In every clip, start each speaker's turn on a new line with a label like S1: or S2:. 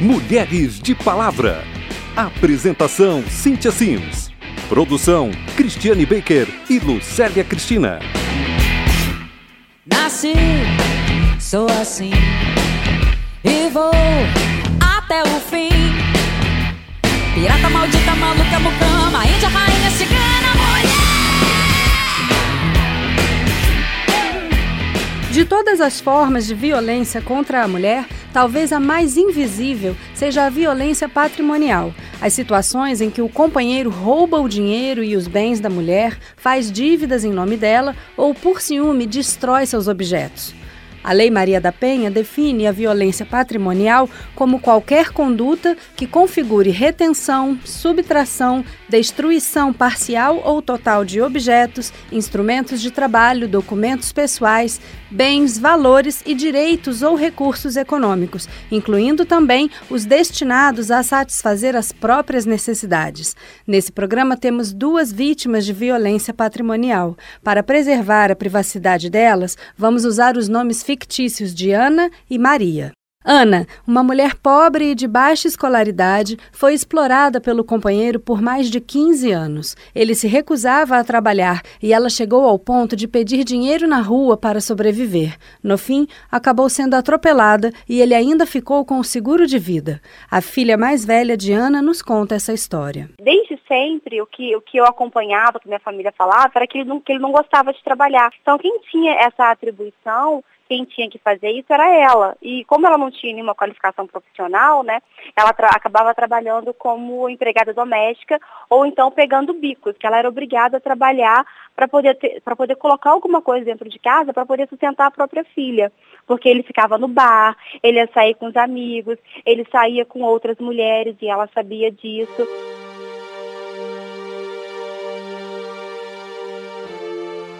S1: Mulheres de Palavra. Apresentação: Cíntia Sims. Produção: Cristiane Baker e Lucélia Cristina.
S2: Nasci, sou assim e vou até o fim. Pirata maldita, maluca, mucama, índia, rainha, cigana, mulher.
S3: De todas as formas de violência contra a mulher, talvez a mais invisível seja a violência patrimonial. As situações em que o companheiro rouba o dinheiro e os bens da mulher, faz dívidas em nome dela ou, por ciúme, destrói seus objetos. A Lei Maria da Penha define a violência patrimonial como qualquer conduta que configure retenção, subtração, destruição parcial ou total de objetos, instrumentos de trabalho, documentos pessoais, bens, valores e direitos ou recursos econômicos, incluindo também os destinados a satisfazer as próprias necessidades. Nesse programa temos duas vítimas de violência patrimonial. Para preservar a privacidade delas, vamos usar os nomes fictícios de Ana e Maria. Ana, uma mulher pobre e de baixa escolaridade, foi explorada pelo companheiro por mais de 15 anos. Ele se recusava a trabalhar e ela chegou ao ponto de pedir dinheiro na rua para sobreviver. No fim, acabou sendo atropelada e ele ainda ficou com o seguro de vida. A filha mais velha de Ana nos conta essa história.
S4: Desde sempre, o que, o que eu acompanhava, o que minha família falava, era que ele, não, que ele não gostava de trabalhar. Então, quem tinha essa atribuição quem tinha que fazer isso era ela. E como ela não tinha nenhuma qualificação profissional, né, ela tra acabava trabalhando como empregada doméstica ou então pegando bicos, que ela era obrigada a trabalhar para poder para poder colocar alguma coisa dentro de casa para poder sustentar a própria filha, porque ele ficava no bar, ele ia sair com os amigos, ele saía com outras mulheres e ela sabia disso.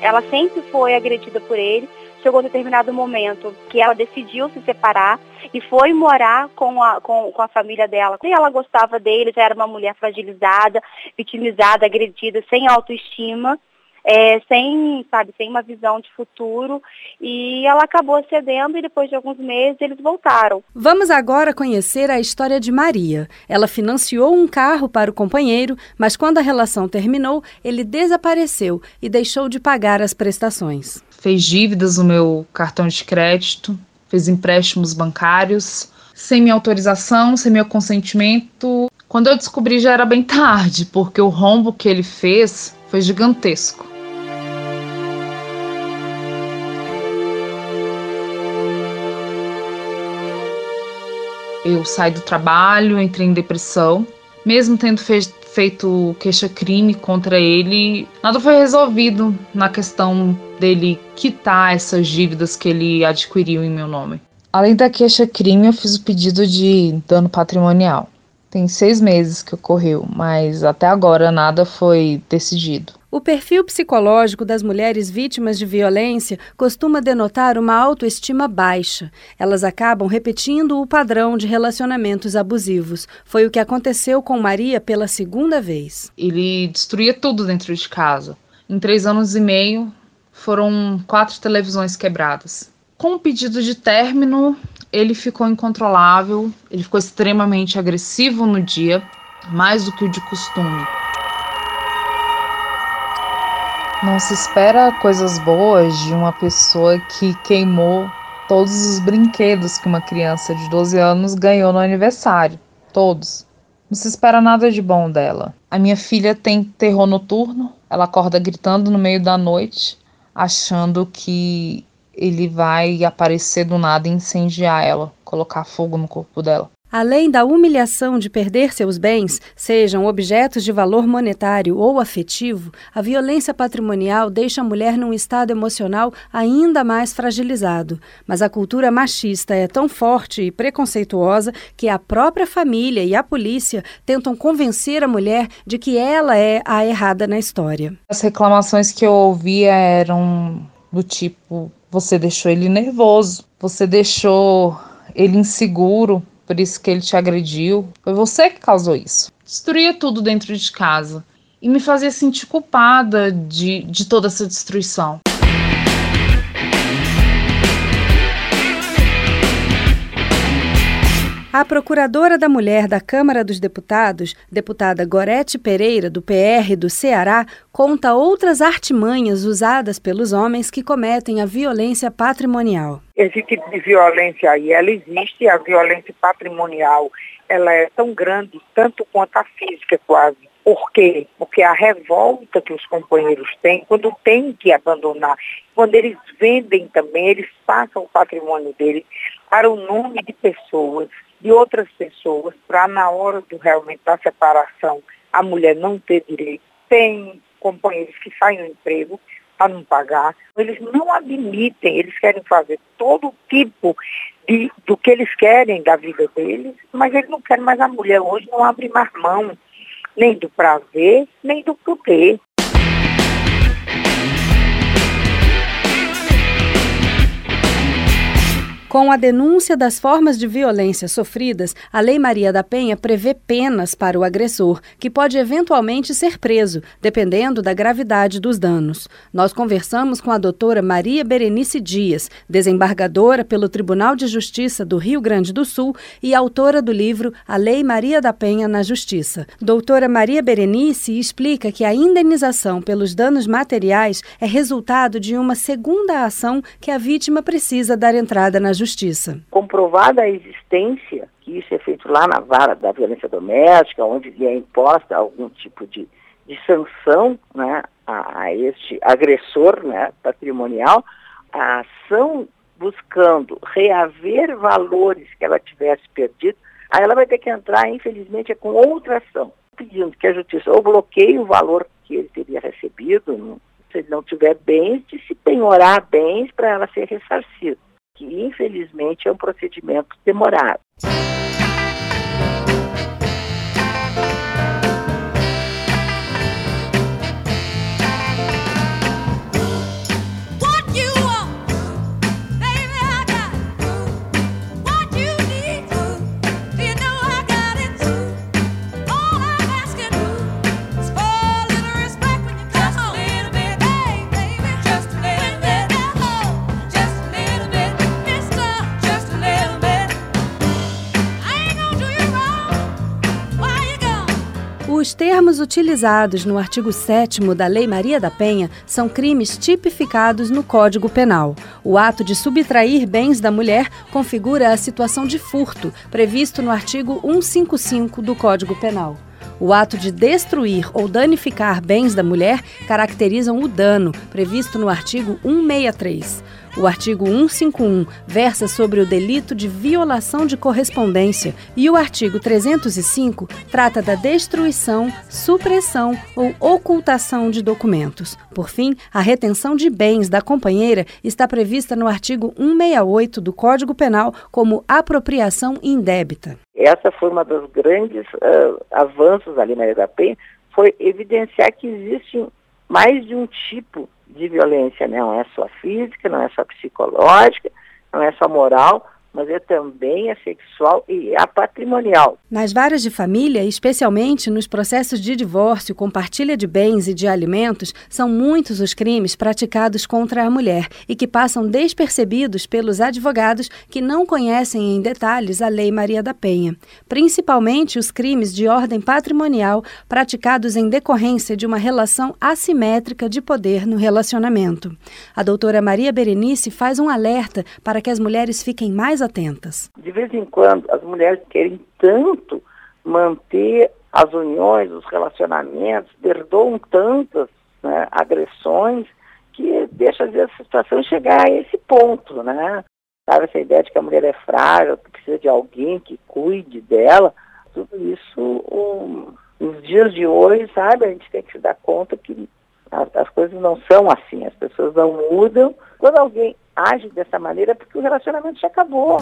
S4: Ela sempre foi agredida por ele chegou um determinado momento que ela decidiu se separar e foi morar com a, com, com a família dela. E ela gostava dele, já era uma mulher fragilizada, vitimizada, agredida, sem autoestima é, sem, sabe, sem uma visão de futuro e ela acabou cedendo e depois de alguns meses eles voltaram.
S3: Vamos agora conhecer a história de Maria. Ela financiou um carro para o companheiro, mas quando a relação terminou, ele desapareceu e deixou de pagar as prestações.
S5: Fez dívidas no meu cartão de crédito, fez empréstimos bancários, sem minha autorização, sem meu consentimento. Quando eu descobri já era bem tarde, porque o rombo que ele fez foi gigantesco. Eu saí do trabalho, entrei em depressão. Mesmo tendo fe feito queixa-crime contra ele, nada foi resolvido na questão dele quitar essas dívidas que ele adquiriu em meu nome. Além da queixa-crime, eu fiz o pedido de dano patrimonial. Tem seis meses que ocorreu, mas até agora nada foi decidido.
S3: O perfil psicológico das mulheres vítimas de violência costuma denotar uma autoestima baixa. Elas acabam repetindo o padrão de relacionamentos abusivos. Foi o que aconteceu com Maria pela segunda vez.
S5: Ele destruía tudo dentro de casa. Em três anos e meio, foram quatro televisões quebradas. Com o pedido de término, ele ficou incontrolável, ele ficou extremamente agressivo no dia, mais do que o de costume. Não se espera coisas boas de uma pessoa que queimou todos os brinquedos que uma criança de 12 anos ganhou no aniversário. Todos. Não se espera nada de bom dela. A minha filha tem terror noturno, ela acorda gritando no meio da noite, achando que ele vai aparecer do nada e incendiar ela, colocar fogo no corpo dela.
S3: Além da humilhação de perder seus bens, sejam objetos de valor monetário ou afetivo, a violência patrimonial deixa a mulher num estado emocional ainda mais fragilizado. Mas a cultura machista é tão forte e preconceituosa que a própria família e a polícia tentam convencer a mulher de que ela é a errada na história.
S5: As reclamações que eu ouvia eram do tipo: você deixou ele nervoso, você deixou ele inseguro por isso que ele te agrediu. Foi você que causou isso. Destruía tudo dentro de casa e me fazia sentir culpada de, de toda essa destruição.
S3: A procuradora da mulher da Câmara dos Deputados, deputada Gorete Pereira, do PR do Ceará, conta outras artimanhas usadas pelos homens que cometem a violência patrimonial.
S6: Esse tipo de violência aí, ela existe, a violência patrimonial, ela é tão grande, tanto quanto a física quase. Por quê? Porque a revolta que os companheiros têm, quando têm que abandonar, quando eles vendem também, eles passam o patrimônio deles para o nome de pessoas de outras pessoas para na hora do realmente da separação a mulher não ter direito. Tem companheiros que saem do emprego para não pagar. Eles não admitem, eles querem fazer todo tipo de, do que eles querem da vida deles, mas eles não querem mais a mulher hoje, não abre mais mão nem do prazer, nem do poder.
S3: Com a denúncia das formas de violência sofridas, a Lei Maria da Penha prevê penas para o agressor, que pode eventualmente ser preso, dependendo da gravidade dos danos. Nós conversamos com a doutora Maria Berenice Dias, desembargadora pelo Tribunal de Justiça do Rio Grande do Sul e autora do livro A Lei Maria da Penha na Justiça. Doutora Maria Berenice explica que a indenização pelos danos materiais é resultado de uma segunda ação que a vítima precisa dar entrada na justiça Justiça.
S6: Comprovada a existência, que isso é feito lá na vara da violência doméstica, onde lhe é imposta algum tipo de, de sanção né, a, a este agressor né, patrimonial, a ação buscando reaver valores que ela tivesse perdido, aí ela vai ter que entrar, infelizmente, é com outra ação, pedindo que a justiça ou bloqueie o valor que ele teria recebido, se ele não tiver bens, de se penhorar bens para ela ser ressarcida que infelizmente é um procedimento demorado.
S3: Os termos utilizados no artigo 7 da Lei Maria da Penha são crimes tipificados no Código Penal. O ato de subtrair bens da mulher configura a situação de furto, previsto no artigo 155 do Código Penal. O ato de destruir ou danificar bens da mulher caracterizam o dano, previsto no artigo 163. O artigo 151 versa sobre o delito de violação de correspondência e o artigo 305 trata da destruição, supressão ou ocultação de documentos. Por fim, a retenção de bens da companheira está prevista no artigo 168 do Código Penal como apropriação indébita.
S6: Essa foi uma dos grandes uh, avanços ali na Penha, foi evidenciar que existe mais de um tipo de violência, não é só física, não é só psicológica, não é só moral, mas é também a sexual e a patrimonial.
S3: Nas varas de família, especialmente nos processos de divórcio, compartilha de bens e de alimentos, são muitos os crimes praticados contra a mulher e que passam despercebidos pelos advogados que não conhecem em detalhes a Lei Maria da Penha, principalmente os crimes de ordem patrimonial praticados em decorrência de uma relação assimétrica de poder no relacionamento. A doutora Maria Berenice faz um alerta para que as mulheres fiquem mais atentas.
S6: De vez em quando, as mulheres querem tanto manter as uniões, os relacionamentos, perdoam tantas né, agressões que deixa a situação chegar a esse ponto, né? Sabe, essa ideia de que a mulher é frágil, que precisa de alguém que cuide dela, tudo isso, um, nos dias de hoje, sabe, a gente tem que se dar conta que as, as coisas não são assim, as pessoas não mudam. Quando alguém age dessa maneira, é porque o relacionamento já acabou.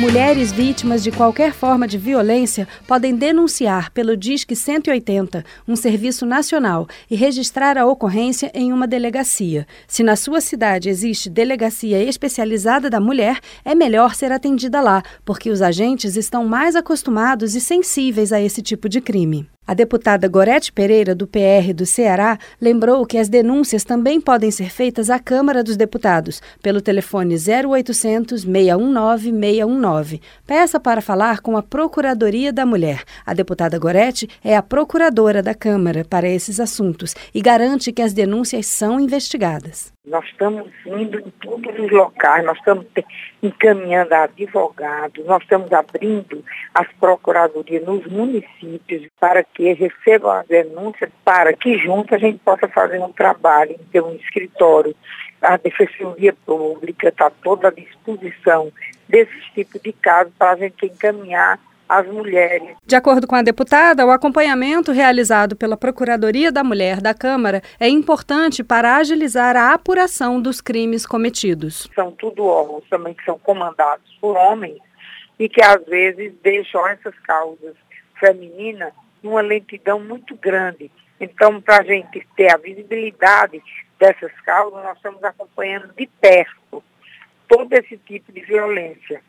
S3: Mulheres vítimas de qualquer forma de violência podem denunciar pelo Disque 180, um serviço nacional, e registrar a ocorrência em uma delegacia. Se na sua cidade existe delegacia especializada da mulher, é melhor ser atendida lá, porque os agentes estão mais acostumados e sensíveis a esse tipo de crime. A deputada Gorete Pereira, do PR do Ceará, lembrou que as denúncias também podem ser feitas à Câmara dos Deputados, pelo telefone 0800 619 619. Peça para falar com a Procuradoria da Mulher. A deputada Gorete é a procuradora da Câmara para esses assuntos e garante que as denúncias são investigadas.
S7: Nós estamos indo em todos os locais, nós estamos encaminhando advogados, nós estamos abrindo as procuradorias nos municípios para que recebam as denúncias, para que juntos a gente possa fazer um trabalho, ter um escritório. A Defensoria Pública está toda à disposição desses tipos de casos para a gente encaminhar as mulheres.
S3: De acordo com a deputada, o acompanhamento realizado pela Procuradoria da Mulher da Câmara é importante para agilizar a apuração dos crimes cometidos.
S7: São tudo órgãos também que são comandados por homens e que às vezes deixam essas causas femininas numa lentidão muito grande. Então, para a gente ter a visibilidade dessas causas, nós estamos acompanhando de perto todo esse tipo de violência.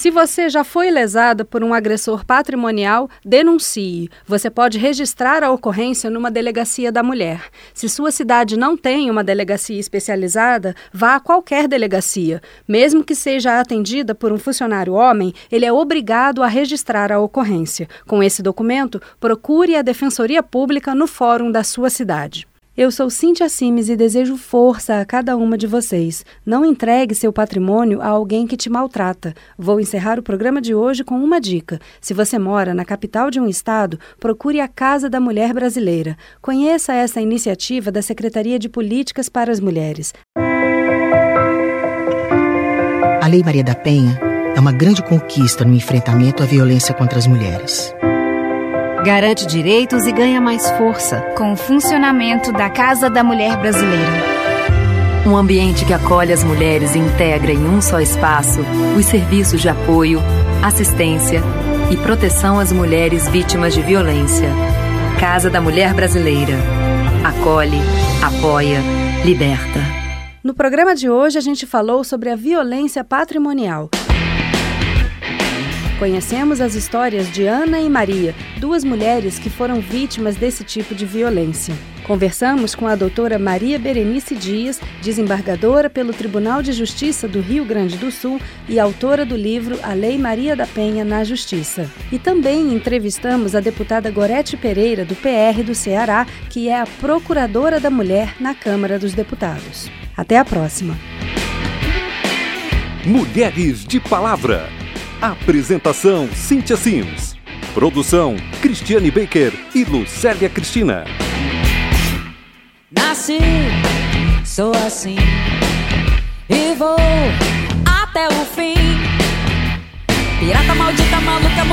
S3: Se você já foi lesada por um agressor patrimonial, denuncie. Você pode registrar a ocorrência numa delegacia da mulher. Se sua cidade não tem uma delegacia especializada, vá a qualquer delegacia. Mesmo que seja atendida por um funcionário homem, ele é obrigado a registrar a ocorrência. Com esse documento, procure a Defensoria Pública no fórum da sua cidade. Eu sou Cintia Simes e desejo força a cada uma de vocês. Não entregue seu patrimônio a alguém que te maltrata. Vou encerrar o programa de hoje com uma dica. Se você mora na capital de um estado, procure a Casa da Mulher Brasileira. Conheça essa iniciativa da Secretaria de Políticas para as Mulheres.
S8: A Lei Maria da Penha é uma grande conquista no enfrentamento à violência contra as mulheres
S9: garante direitos e ganha mais força
S10: com o funcionamento da Casa da Mulher Brasileira.
S9: Um ambiente que acolhe as mulheres e integra em um só espaço os serviços de apoio, assistência e proteção às mulheres vítimas de violência. Casa da Mulher Brasileira. Acolhe, apoia, liberta.
S3: No programa de hoje a gente falou sobre a violência patrimonial. Conhecemos as histórias de Ana e Maria, duas mulheres que foram vítimas desse tipo de violência. Conversamos com a doutora Maria Berenice Dias, desembargadora pelo Tribunal de Justiça do Rio Grande do Sul e autora do livro A Lei Maria da Penha na Justiça. E também entrevistamos a deputada Gorete Pereira, do PR do Ceará, que é a procuradora da mulher na Câmara dos Deputados. Até a próxima.
S1: Mulheres de Palavra Apresentação: Cíntia Sims. Produção: Cristiane Baker e Lucélia Cristina.
S2: Nasci, sou assim e vou até o fim. Pirata maldita maluca